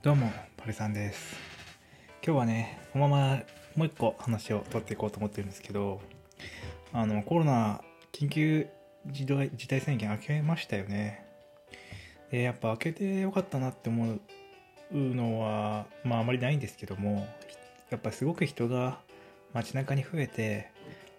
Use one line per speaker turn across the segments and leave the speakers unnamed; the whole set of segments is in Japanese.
どうも、パリさんです。今日はね、このままもう一個話を取っていこうと思ってるんですけど、あの、コロナ緊急事態事態宣言明けましたよね。で、やっぱ明けてよかったなって思うのは、まああまりないんですけども、やっぱすごく人が街中に増えて、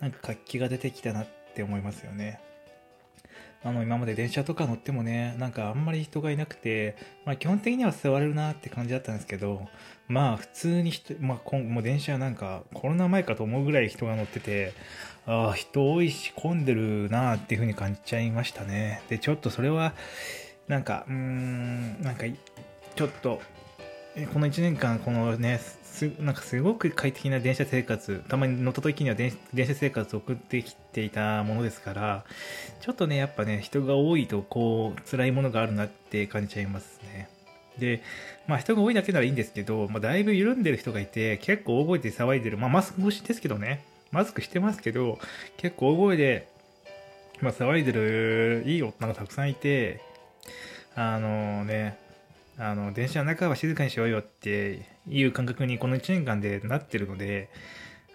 なんか活気が出てきたなって思いますよね。あの今まで電車とか乗ってもねなんかあんまり人がいなくて、まあ、基本的には座れるなって感じだったんですけどまあ普通に人、まあ、こんも電車なんかコロナ前かと思うぐらい人が乗っててああ人多いし混んでるなっていう風に感じちゃいましたね。でちょっとそれはなんかうーんなんかちょっとこの1年間このねすなんかすごく快適な電車生活たまに乗った時には電車生活を送ってきていたものですからちょっとねやっぱね人が多いとこう辛いものがあるなって感じちゃいますね。でまあ人が多いだけならいいんですけど、まあ、だいぶ緩んでる人がいて結構大声で騒いでる。まあマスク越しですけどね。マスクしてますけど結構大声で、まあ、騒いでるいい大人がたくさんいてあのねあの電車の中は静かにしようよっていう感覚にこの1年間でなってるので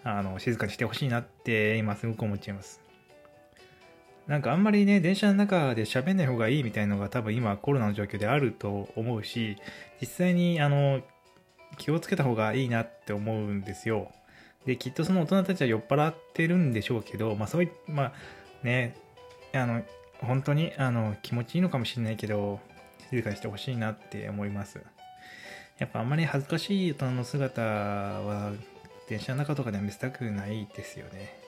あの静かにしてほしいなって今すごく思っちゃいます。なんかあんまりね電車の中で喋んない方がいいみたいのが多分今コロナの状況であると思うし実際にあの気をつけた方がいいなって思うんですよ。できっとその大人たちは酔っ払ってるんでしょうけどまあそういまあねあの本当にあの気持ちいいのかもしれないけど静かにしてほしいなって思います。やっぱあんまり恥ずかしい大人の姿は電車の中とかでは見せたくないですよね。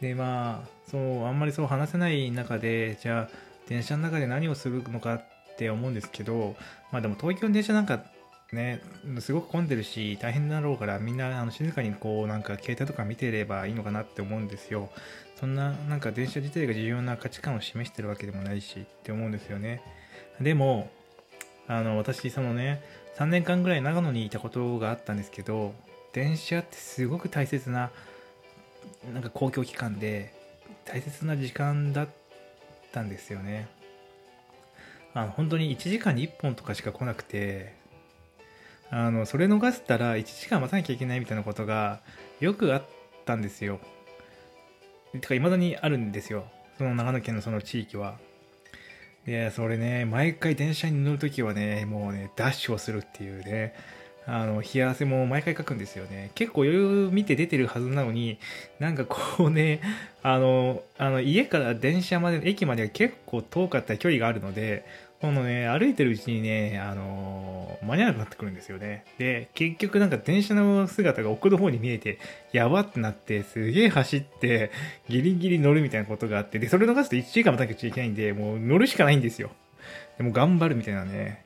でまあそうあんまりそう話せない中でじゃあ電車の中で何をするのかって思うんですけどまあでも東京の電車なんかねすごく混んでるし大変だろうからみんなあの静かにこうなんか携帯とか見てればいいのかなって思うんですよ。そんななんか電車自体が重要な価値観を示してるわけでもないしって思うんですよね。でもあの私そのね3年間ぐらい長野にいたことがあったんですけど電車ってすごく大切ななんか公共機関で大切な時間だったんですよね。あの本当に1時間に1本とかしか来なくてあのそれ逃したら1時間待たなきゃいけないみたいなことがよくあったんですよ。てか未だにあるんですよ。その長野県のその地域は。でそれね毎回電車に乗るときはねもうねダッシュをするっていうねあの冷や汗も毎回書くんですよね。結構余裕見て出てるはずなのになんかこうねあのあの家から電車まで駅までは結構遠かった距離があるのでこのね歩いてるうちにねあの間に合わなくなってくるんですよね。で結局なんか電車の姿が奥の方に見えてやばってなってすげえ走ってギリギリ乗るみたいなことがあってでそれ逃すと1時間待たなきゃいけないんでもう乗るしかないんですよ。でも頑張るみたいなね。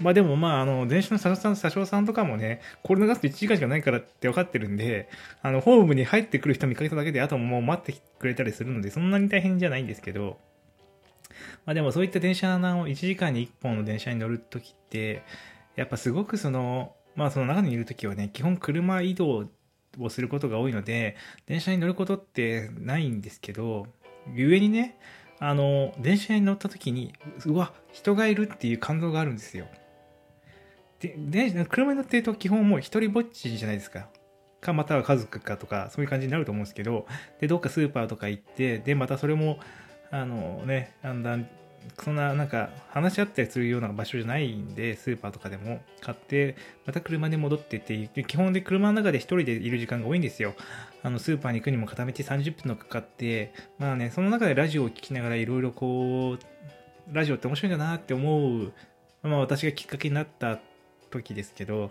まあでもまあ、あの、電車の車掌さん、車掌さんとかもね、これ逃すと1時間しかないからって分かってるんで、あの、ホームに入ってくる人見かけただけで、あともう待ってくれたりするので、そんなに大変じゃないんですけど、まあでもそういった電車の1時間に1本の電車に乗るときって、やっぱすごくその、まあその中にいるときはね、基本車移動をすることが多いので、電車に乗ることってないんですけど、故にね、あの、電車に乗った時に、うわ、人がいるっていう感動があるんですよ。で、で車に乗ってると基本もう一人ぼっちじゃないですか。か、または家族かとか、そういう感じになると思うんですけど、で、どっかスーパーとか行って、で、またそれも、あのね、だんだん、そんななんか話し合ったりするような場所じゃないんで、スーパーとかでも買って、また車で戻ってって、基本で車の中で一人でいる時間が多いんですよ。あの、スーパーに行くにも片道30分のかかって、まあね、その中でラジオを聞きながらいろいろこう、ラジオって面白いんだなって思う、まあ私がきっかけになった時ですけど、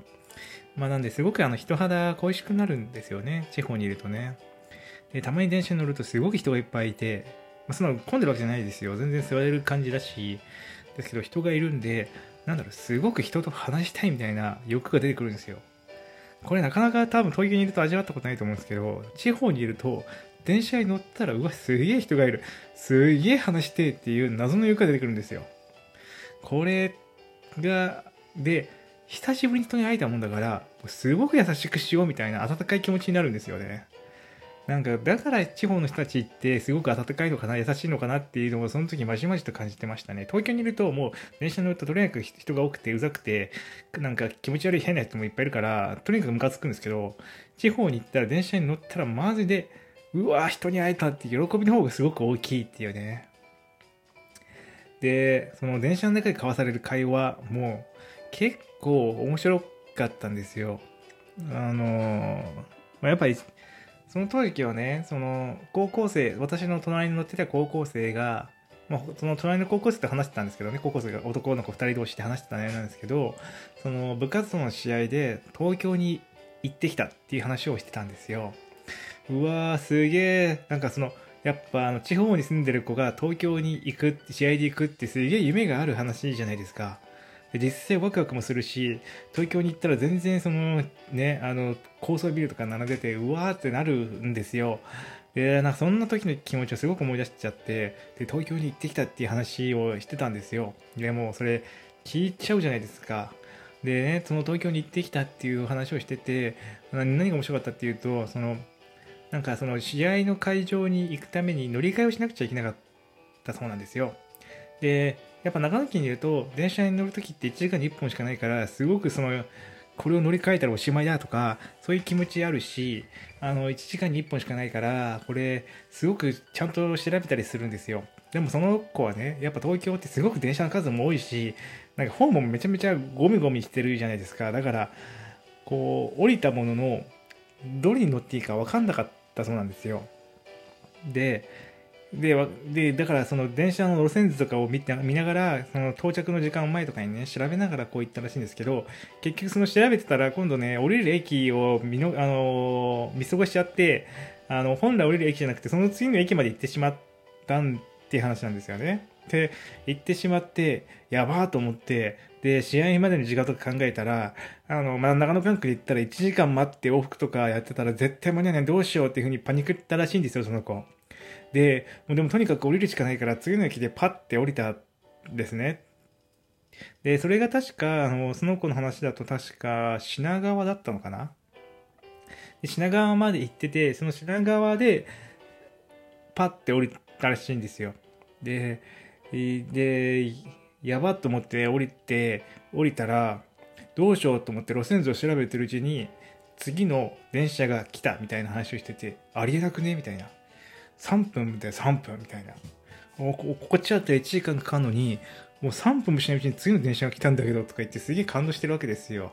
まあなんですごくあの人肌恋しくなるんですよね。地方にいるとね。で、たまに電車に乗るとすごく人がいっぱいいて、まあ、そんな混んでるわけじゃないですよ。全然座れる感じだし、ですけど人がいるんで、なんだろう、すごく人と話したいみたいな欲が出てくるんですよ。これなかなか多分東京にいると味わったことないと思うんですけど、地方にいると、電車に乗ったら、うわ、すげえ人がいる。すげえ話してっていう謎の欲が出てくるんですよ。これが、で、久しぶりに人に会えたもんだから、すごく優しくしようみたいな温かい気持ちになるんですよね。なんか、だから地方の人たちってすごく温かいのかな、優しいのかなっていうのをその時まじまじと感じてましたね。東京にいるともう電車に乗るととにかく人が多くてうざくて、なんか気持ち悪い変な人もいっぱいいるから、とにかくムカつくんですけど、地方に行ったら電車に乗ったらマジで、うわ人に会えたって喜びの方がすごく大きいっていうね。で、その電車の中で交わされる会話も結構面白かったんですよ。あのまあ、やっぱりその時はね、その高校生、私の隣に乗ってた高校生が、まあ、その隣の高校生と話してたんですけどね、高校生が男の子2人同士で話してたねなんですけど、その部活動の試合で東京に行ってきたっていう話をしてたんですよ。うわー、すげえ、なんかその、やっぱあの地方に住んでる子が東京に行く、試合で行くってすげえ夢がある話じゃないですか。実際ワクワクもするし東京に行ったら全然そのねあの高層ビルとか並んでてうわーってなるんですよ。でなんかそんな時の気持ちをすごく思い出しちゃってで東京に行ってきたっていう話をしてたんですよ。でもそれ聞いちゃうじゃないですか。でねその東京に行ってきたっていう話をしてて何が面白かったっていうとそのなんかその試合の会場に行くために乗り換えをしなくちゃいけなかったそうなんですよ。でやっぱ長野県にいると電車に乗るときって1時間に1本しかないからすごくそのこれを乗り換えたらおしまいだとかそういう気持ちあるしあの1時間に1本しかないからこれすごくちゃんと調べたりするんですよ。でもその子はねやっぱ東京ってすごく電車の数も多いしなんか本もめちゃめちゃゴミゴミしてるじゃないですか。だからこう降りたもののどれに乗っていいか分かんなかったそうなんですよ。でででだからその電車の路線図とかを見て見ながらその到着の時間前とかにね調べながらこう行ったらしいんですけど結局その調べてたら今度ね降りる駅を見の、あの見過ごしちゃってあの本来降りる駅じゃなくてその次の駅まで行ってしまったんっていう話なんですよね。で行ってしまってやばーと思ってで試合までの時間とか考えたらあの、まあ、長野管区で行ったら1時間待って往復とかやってたら絶対間に合わないどうしようっていうふうにパニクったらしいんですよその子。で、もうでもとにかく降りるしかないから、次の駅でパッて降りたんですね。で、それが確か、あの、その子の話だと確か品川だったのかな？で品川まで行ってて、その品川で、パッて降りたらしいんですよ。で、で、やばっと思って降りて、降りたら、どうしようと思って路線図を調べてるうちに、次の電車が来たみたいな話をしてて、ありえなくね？みたいな。3分みたいな3分みたいな。こっちだったら1時間かかるのにもう3分もしないうちに次の電車が来たんだけどとか言ってすげえ感動してるわけですよ。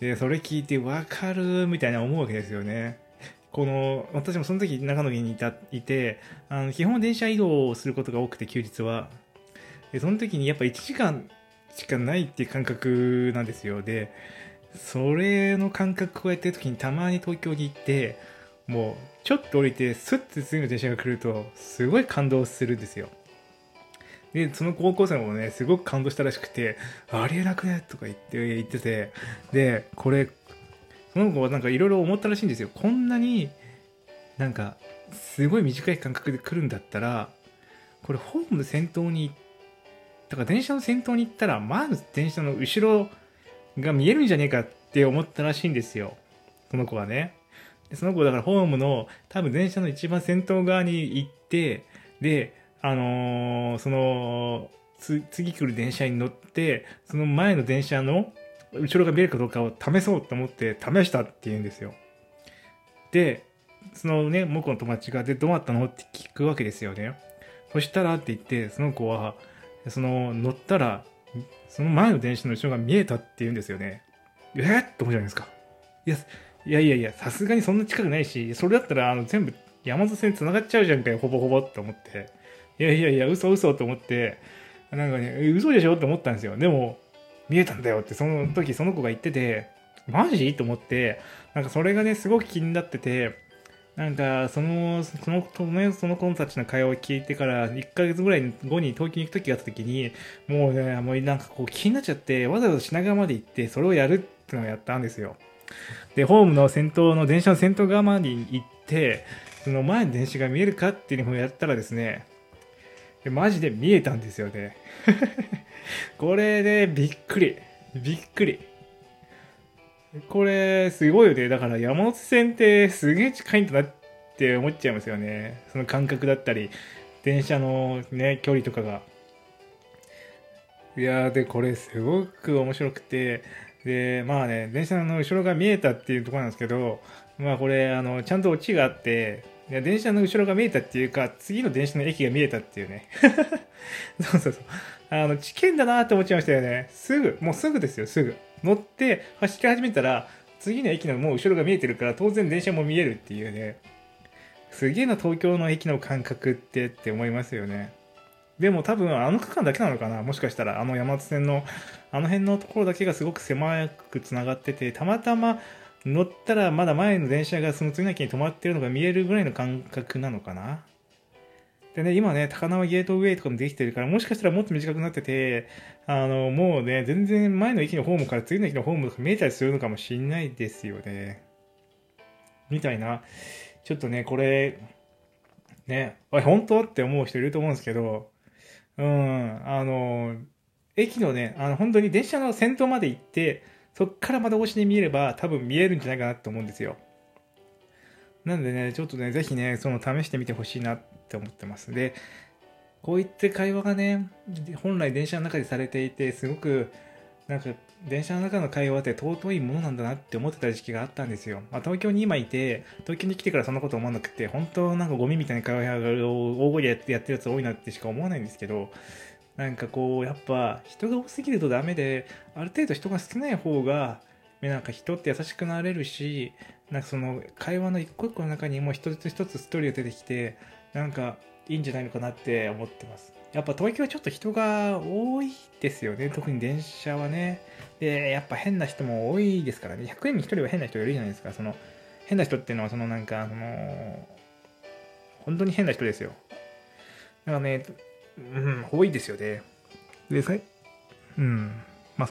でそれ聞いてわかるみたいな思うわけですよね。この私もその時長野県にいたいてあの基本電車移動をすることが多くて休日は。でその時にやっぱ1時間しかないっていう感覚なんですよ。でそれの感覚をやってる時にたまに東京に行ってもうちょっと降りてスッて次の電車が来るとすごい感動するんですよ。でその高校生もねすごく感動したらしくてありえなくねとか言って言ってて。でこれその子はなんかいろいろ思ったらしいんですよ。こんなになんかすごい短い間隔で来るんだったらこれホーム先頭にだから電車の先頭に行ったらまず電車の後ろが見えるんじゃねえかって思ったらしいんですよ。その子はね。でその子だからホームの多分電車の一番先頭側に行って、で、あのー、その、次来る電車に乗って、その前の電車の後ろが見えるかどうかを試そうと思って試したって言うんですよ。で、そのね、僕の友達が、で、どうなったのって聞くわけですよね。そしたらって言って、その子は、その乗ったら、その前の電車の後ろが見えたって言うんですよね。えー、って思うじゃないですか。いや、いやいやいや、さすがにそんな近くないし、それだったらあの全部山手線繋がっちゃうじゃんかよ、ほぼほぼって思って。いやいやいや、嘘嘘と思って、なんかね、嘘でしょって思ったんですよ。でも、見えたんだよって、その時その子が言ってて、マジ？と思って、なんかそれがね、すごく気になってて、なんか、その、その、その、その子たちの会話を聞いてから、1ヶ月ぐらい後に東京に行く時があった時に、もうね、もうなんかこう気になっちゃって、わざわざ品川まで行って、それをやるってのをやったんですよ。で、ホームの先頭の電車の先頭側まで行って、その前の電車が見えるかっていうのをやったらですね、マジで見えたんですよね。これでびっくり。びっくり。これ、すごいよね。だから山手線ってすげえ近いんだなっって思っちゃいますよねその感覚だったり電車のね距離とかがいやーでこれすごく面白くてでまあね電車の後ろが見えたっていうところなんですけどまあこれあのちゃんとオチがあっていや電車の後ろが見えたっていうか次の電車の駅が見えたっていうね。そうそうそう。あの知見だなって思っちゃいましたよね。すぐもうすぐですよすぐ。乗って走り始めたら次の駅のもう後ろが見えてるから当然電車も見えるっていうね。すげえな東京の駅の感覚ってって思いますよね。でも多分あの区間だけなのかなもしかしたらあの山手線のあの辺のところだけがすごく狭くつながっててたまたま乗ったらまだ前の電車がその次の駅に止まってるのが見えるぐらいの感覚なのかなでね、今ね、高輪ゲートウェイとかもできてるから、もしかしたらもっと短くなってて、あの、もうね、全然前の駅のホームから次の駅のホームが見えたりするのかもしんないですよね。みたいな。ちょっとね、これ、ね、あ、本当？って思う人いると思うんですけど、うん、あの、駅のね、あの、本当に電車の先頭まで行って、そっから窓越しに見えれば多分見えるんじゃないかなと思うんですよ。なんでね、ちょっとね、ぜひね、その試してみてほしいなって思ってます。で、こういった会話がね、本来電車の中でされていて、すごく、なんか、電車の中の会話って尊いものなんだなって思ってた時期があったんですよ。まあ、東京に今いて、東京に来てからそんなこと思わなくて、本当なんかゴミみたいな会話を大声でやってやるやつ多いなってしか思わないんですけど、なんかこう、やっぱ人が多すぎるとダメで、ある程度人が少ない方が、なんか人って優しくなれるし、なんかその会話の一個一個の中にも一つ一つストーリーが出てきて、なんかいいんじゃないのかなって思ってます。やっぱ東京はちょっと人が多いですよね。特に電車はね。で、やっぱ変な人も多いですからね。100人に1人は変な人がいるじゃないですか。その、変な人っていうのは、そのなんか、あの本当に変な人ですよ。だからね、うん、多いですよね。で、さい、うん。